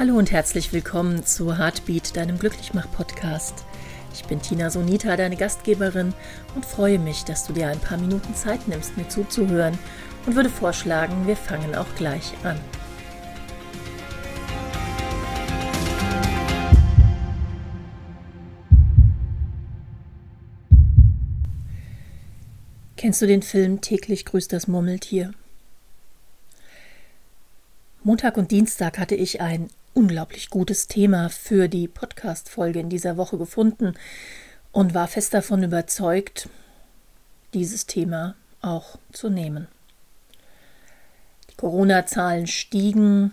Hallo und herzlich willkommen zu Heartbeat, deinem Glücklichmach-Podcast. Ich bin Tina Sonita, deine Gastgeberin und freue mich, dass du dir ein paar Minuten Zeit nimmst, mir zuzuhören und würde vorschlagen, wir fangen auch gleich an. Kennst du den Film Täglich grüßt das Murmeltier? Montag und Dienstag hatte ich ein unglaublich gutes Thema für die Podcast-Folge in dieser Woche gefunden und war fest davon überzeugt, dieses Thema auch zu nehmen. Die Corona-Zahlen stiegen.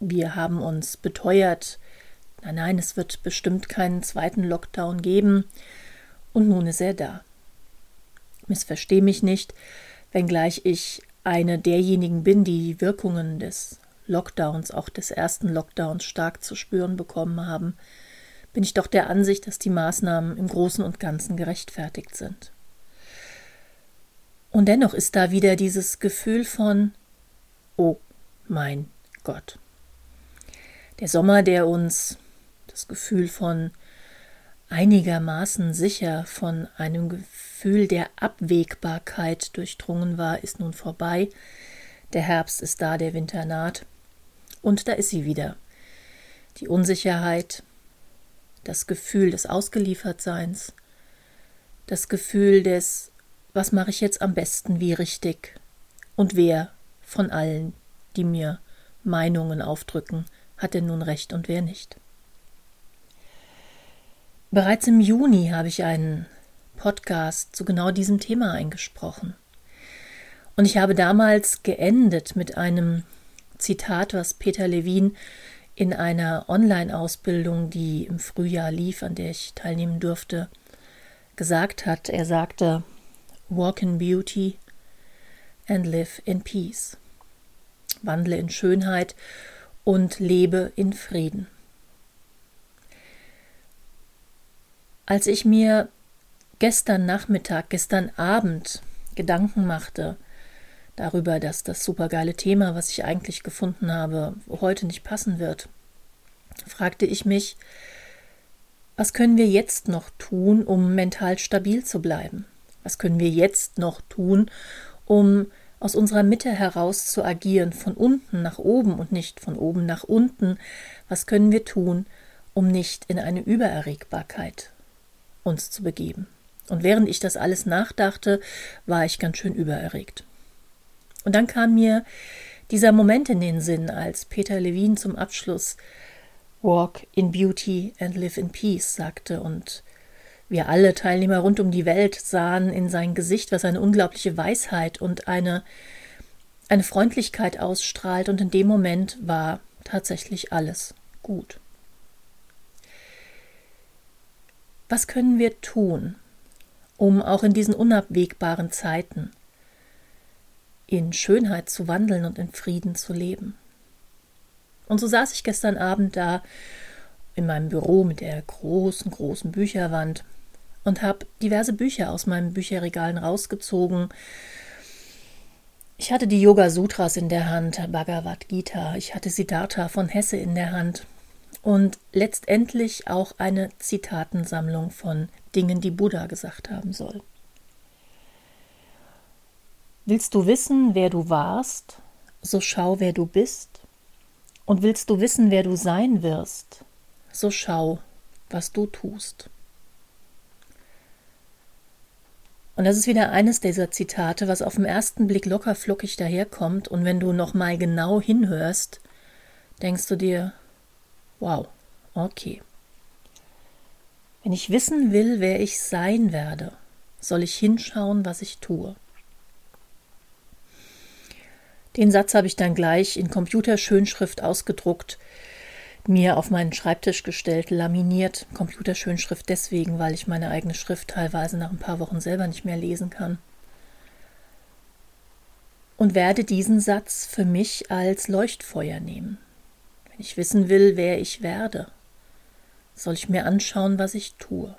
Wir haben uns beteuert, nein, nein, es wird bestimmt keinen zweiten Lockdown geben. Und nun ist er da. Missversteh mich nicht, wenngleich ich eine derjenigen bin, die Wirkungen des Lockdowns, auch des ersten Lockdowns, stark zu spüren bekommen haben, bin ich doch der Ansicht, dass die Maßnahmen im Großen und Ganzen gerechtfertigt sind. Und dennoch ist da wieder dieses Gefühl von Oh mein Gott. Der Sommer, der uns das Gefühl von einigermaßen sicher von einem Gefühl der Abwägbarkeit durchdrungen war, ist nun vorbei. Der Herbst ist da, der Winter naht. Und da ist sie wieder. Die Unsicherheit, das Gefühl des Ausgeliefertseins, das Gefühl des, was mache ich jetzt am besten, wie richtig und wer von allen, die mir Meinungen aufdrücken, hat denn nun recht und wer nicht. Bereits im Juni habe ich einen Podcast zu genau diesem Thema eingesprochen. Und ich habe damals geendet mit einem Zitat, was Peter Levin in einer Online-Ausbildung, die im Frühjahr lief, an der ich teilnehmen durfte, gesagt hat. Er sagte, Walk in Beauty and live in peace. Wandle in Schönheit und lebe in Frieden. Als ich mir gestern Nachmittag, gestern Abend Gedanken machte darüber, dass das supergeile Thema, was ich eigentlich gefunden habe, heute nicht passen wird, fragte ich mich, was können wir jetzt noch tun, um mental stabil zu bleiben? Was können wir jetzt noch tun, um aus unserer Mitte heraus zu agieren, von unten nach oben und nicht von oben nach unten? Was können wir tun, um nicht in eine Übererregbarkeit uns zu begeben? Und während ich das alles nachdachte, war ich ganz schön übererregt. Und dann kam mir dieser Moment in den Sinn, als Peter Levin zum Abschluss Walk in Beauty and Live in Peace sagte und wir alle Teilnehmer rund um die Welt sahen in sein Gesicht, was eine unglaubliche Weisheit und eine, eine Freundlichkeit ausstrahlt, und in dem Moment war tatsächlich alles gut. Was können wir tun, um auch in diesen unabwegbaren Zeiten in Schönheit zu wandeln und in Frieden zu leben. Und so saß ich gestern Abend da in meinem Büro mit der großen, großen Bücherwand und habe diverse Bücher aus meinen Bücherregalen rausgezogen. Ich hatte die Yoga Sutras in der Hand, Bhagavad Gita, ich hatte Siddhartha von Hesse in der Hand und letztendlich auch eine Zitatensammlung von Dingen, die Buddha gesagt haben soll. Willst du wissen, wer du warst, so schau, wer du bist. Und willst du wissen, wer du sein wirst, so schau, was du tust. Und das ist wieder eines dieser Zitate, was auf den ersten Blick locker flockig daherkommt, und wenn du noch mal genau hinhörst, denkst du dir, wow, okay. Wenn ich wissen will, wer ich sein werde, soll ich hinschauen, was ich tue. Den Satz habe ich dann gleich in Computerschönschrift ausgedruckt, mir auf meinen Schreibtisch gestellt, laminiert. Computerschönschrift deswegen, weil ich meine eigene Schrift teilweise nach ein paar Wochen selber nicht mehr lesen kann. Und werde diesen Satz für mich als Leuchtfeuer nehmen. Wenn ich wissen will, wer ich werde, soll ich mir anschauen, was ich tue.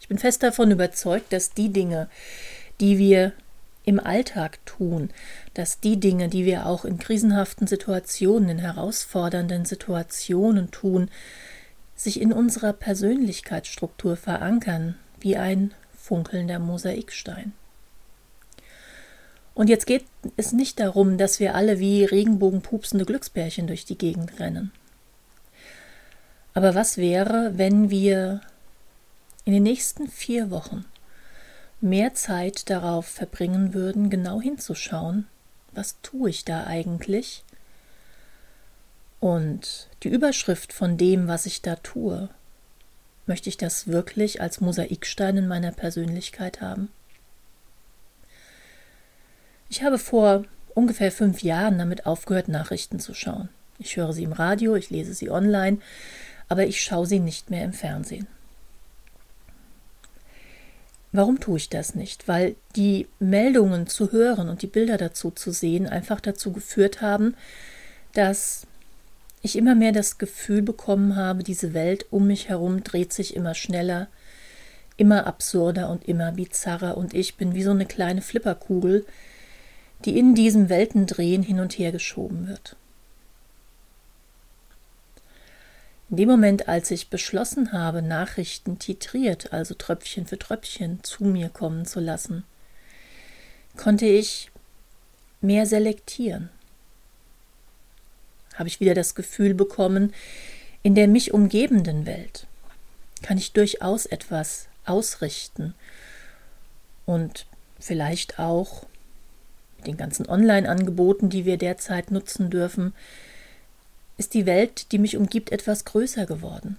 Ich bin fest davon überzeugt, dass die Dinge, die wir im Alltag tun, dass die Dinge, die wir auch in krisenhaften Situationen, in herausfordernden Situationen tun, sich in unserer Persönlichkeitsstruktur verankern, wie ein funkelnder Mosaikstein. Und jetzt geht es nicht darum, dass wir alle wie regenbogenpupsende Glücksbärchen durch die Gegend rennen. Aber was wäre, wenn wir in den nächsten vier Wochen mehr Zeit darauf verbringen würden, genau hinzuschauen, was tue ich da eigentlich? Und die Überschrift von dem, was ich da tue, möchte ich das wirklich als Mosaikstein in meiner Persönlichkeit haben? Ich habe vor ungefähr fünf Jahren damit aufgehört, Nachrichten zu schauen. Ich höre sie im Radio, ich lese sie online, aber ich schaue sie nicht mehr im Fernsehen. Warum tue ich das nicht? Weil die Meldungen zu hören und die Bilder dazu zu sehen einfach dazu geführt haben, dass ich immer mehr das Gefühl bekommen habe, diese Welt um mich herum dreht sich immer schneller, immer absurder und immer bizarrer und ich bin wie so eine kleine Flipperkugel, die in diesem Weltendrehen hin und her geschoben wird. In dem Moment, als ich beschlossen habe, Nachrichten titriert, also Tröpfchen für Tröpfchen, zu mir kommen zu lassen, konnte ich mehr selektieren. Habe ich wieder das Gefühl bekommen, in der mich umgebenden Welt kann ich durchaus etwas ausrichten und vielleicht auch mit den ganzen Online-Angeboten, die wir derzeit nutzen dürfen, ist die Welt, die mich umgibt, etwas größer geworden.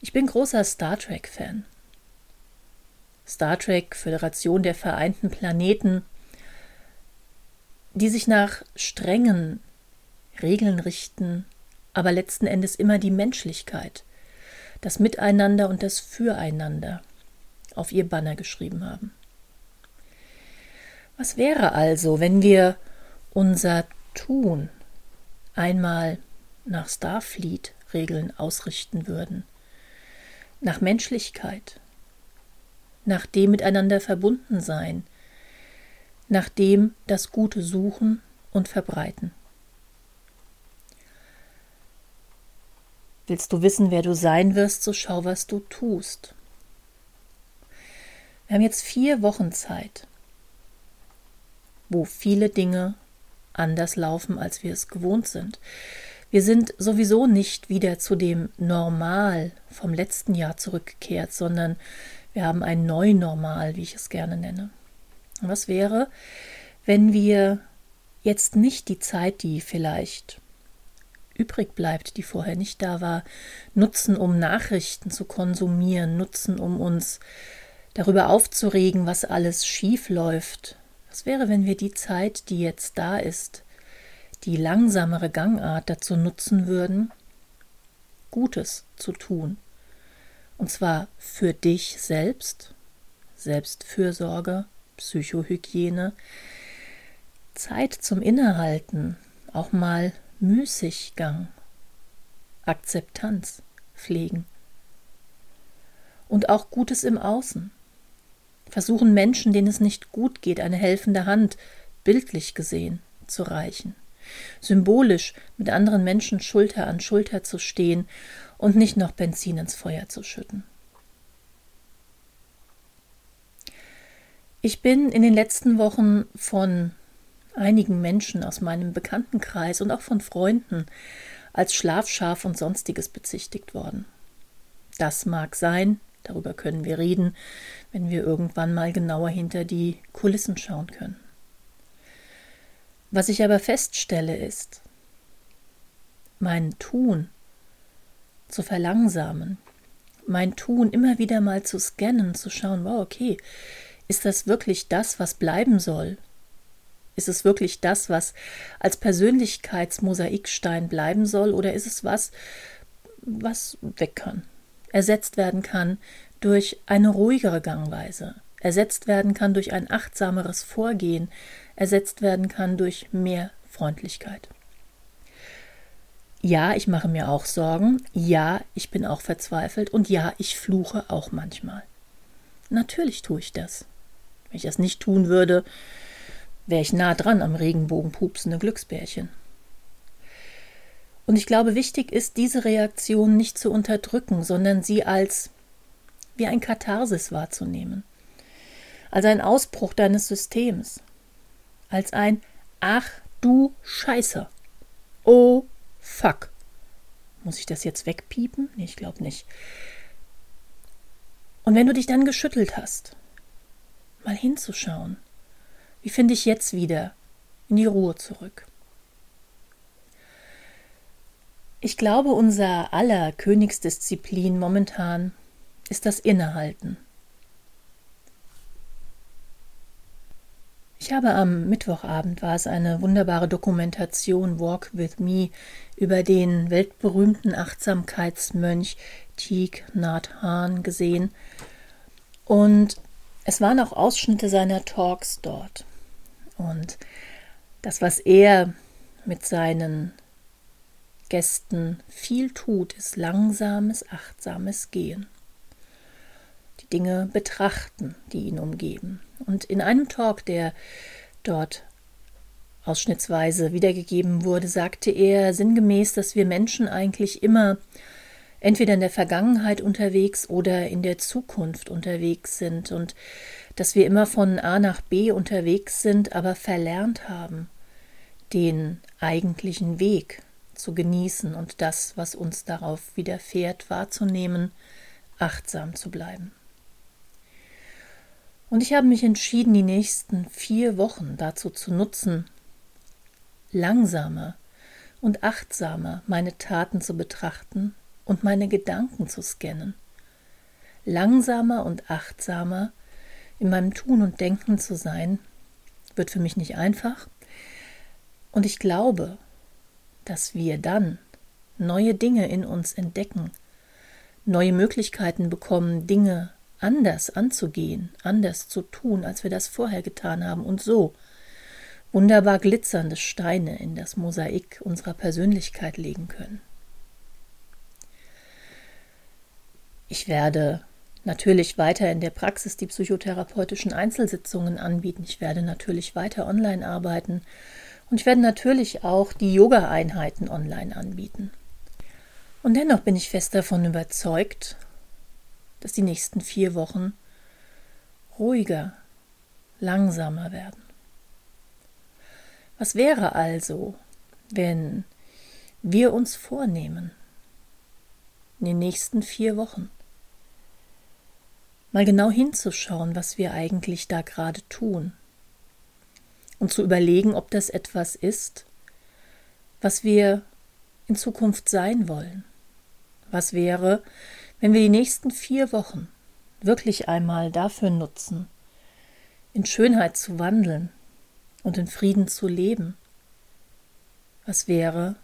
Ich bin großer Star Trek-Fan. Star Trek, Föderation der Vereinten Planeten, die sich nach strengen Regeln richten, aber letzten Endes immer die Menschlichkeit, das Miteinander und das Füreinander auf ihr Banner geschrieben haben. Was wäre also, wenn wir unser Tun einmal nach Starfleet-Regeln ausrichten würden, nach Menschlichkeit, nach dem Miteinander verbunden sein, nach dem das Gute suchen und verbreiten. Willst du wissen, wer du sein wirst, so schau, was du tust. Wir haben jetzt vier Wochen Zeit, wo viele Dinge anders laufen, als wir es gewohnt sind. Wir sind sowieso nicht wieder zu dem Normal vom letzten Jahr zurückgekehrt, sondern wir haben ein Neunormal, wie ich es gerne nenne. Und was wäre, wenn wir jetzt nicht die Zeit, die vielleicht übrig bleibt, die vorher nicht da war, nutzen, um Nachrichten zu konsumieren, nutzen, um uns darüber aufzuregen, was alles schief läuft, was wäre, wenn wir die Zeit, die jetzt da ist, die langsamere Gangart dazu nutzen würden, Gutes zu tun? Und zwar für dich selbst, Selbstfürsorge, Psychohygiene, Zeit zum Innehalten, auch mal Müßiggang, Akzeptanz pflegen. Und auch Gutes im Außen versuchen Menschen, denen es nicht gut geht, eine helfende Hand, bildlich gesehen, zu reichen. Symbolisch mit anderen Menschen Schulter an Schulter zu stehen und nicht noch Benzin ins Feuer zu schütten. Ich bin in den letzten Wochen von einigen Menschen aus meinem Bekanntenkreis und auch von Freunden als Schlafschaf und sonstiges bezichtigt worden. Das mag sein, Darüber können wir reden, wenn wir irgendwann mal genauer hinter die Kulissen schauen können. Was ich aber feststelle ist, mein Tun zu verlangsamen, mein Tun immer wieder mal zu scannen, zu schauen, wow, okay, ist das wirklich das, was bleiben soll? Ist es wirklich das, was als Persönlichkeitsmosaikstein bleiben soll, oder ist es was, was weg kann? Ersetzt werden kann durch eine ruhigere Gangweise, ersetzt werden kann durch ein achtsameres Vorgehen, ersetzt werden kann durch mehr Freundlichkeit. Ja, ich mache mir auch Sorgen, ja, ich bin auch verzweifelt und ja, ich fluche auch manchmal. Natürlich tue ich das. Wenn ich das nicht tun würde, wäre ich nah dran am Regenbogenpupsende Glücksbärchen. Und ich glaube, wichtig ist, diese Reaktion nicht zu unterdrücken, sondern sie als wie ein Katharsis wahrzunehmen. Als ein Ausbruch deines Systems. Als ein Ach du Scheiße. Oh fuck. Muss ich das jetzt wegpiepen? Nee, ich glaube nicht. Und wenn du dich dann geschüttelt hast, mal hinzuschauen, wie finde ich jetzt wieder in die Ruhe zurück? Ich glaube, unser aller Königsdisziplin momentan ist das Innehalten. Ich habe am Mittwochabend war es eine wunderbare Dokumentation Walk with Me über den weltberühmten Achtsamkeitsmönch Thich Nhat Hanh gesehen und es waren auch Ausschnitte seiner Talks dort. Und das, was er mit seinen Gästen viel tut, ist langsames, achtsames Gehen. Die Dinge betrachten, die ihn umgeben. Und in einem Talk, der dort ausschnittsweise wiedergegeben wurde, sagte er sinngemäß, dass wir Menschen eigentlich immer entweder in der Vergangenheit unterwegs oder in der Zukunft unterwegs sind und dass wir immer von A nach B unterwegs sind, aber verlernt haben, den eigentlichen Weg zu genießen und das, was uns darauf widerfährt, wahrzunehmen, achtsam zu bleiben. Und ich habe mich entschieden, die nächsten vier Wochen dazu zu nutzen, langsamer und achtsamer meine Taten zu betrachten und meine Gedanken zu scannen. Langsamer und achtsamer in meinem Tun und Denken zu sein, wird für mich nicht einfach. Und ich glaube, dass wir dann neue Dinge in uns entdecken, neue Möglichkeiten bekommen, Dinge anders anzugehen, anders zu tun, als wir das vorher getan haben und so wunderbar glitzernde Steine in das Mosaik unserer Persönlichkeit legen können. Ich werde natürlich weiter in der Praxis die psychotherapeutischen Einzelsitzungen anbieten. Ich werde natürlich weiter online arbeiten und ich werde natürlich auch die Yoga-Einheiten online anbieten. Und dennoch bin ich fest davon überzeugt, dass die nächsten vier Wochen ruhiger, langsamer werden. Was wäre also, wenn wir uns vornehmen, in den nächsten vier Wochen mal genau hinzuschauen, was wir eigentlich da gerade tun und zu überlegen, ob das etwas ist, was wir in Zukunft sein wollen. Was wäre, wenn wir die nächsten vier Wochen wirklich einmal dafür nutzen, in Schönheit zu wandeln und in Frieden zu leben? Was wäre,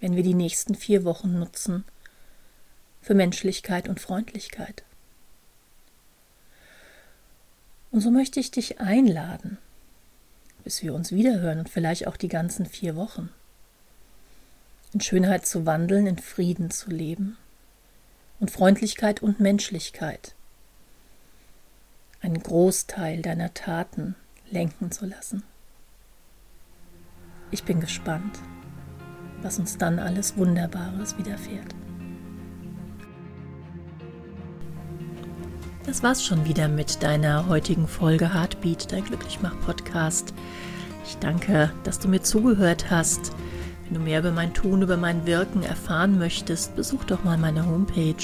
wenn wir die nächsten vier Wochen nutzen für Menschlichkeit und Freundlichkeit? Und so möchte ich dich einladen, bis wir uns wiederhören und vielleicht auch die ganzen vier Wochen, in Schönheit zu wandeln, in Frieden zu leben und Freundlichkeit und Menschlichkeit einen Großteil deiner Taten lenken zu lassen. Ich bin gespannt, was uns dann alles Wunderbares widerfährt. Das war's schon wieder mit deiner heutigen Folge Heartbeat, dein Glücklichmach-Podcast. Ich danke, dass du mir zugehört hast. Wenn du mehr über mein Tun, über mein Wirken erfahren möchtest, besuch doch mal meine Homepage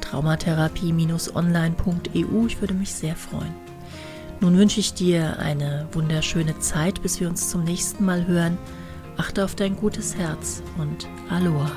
traumatherapie-online.eu. Ich würde mich sehr freuen. Nun wünsche ich dir eine wunderschöne Zeit, bis wir uns zum nächsten Mal hören. Achte auf dein gutes Herz und Aloha.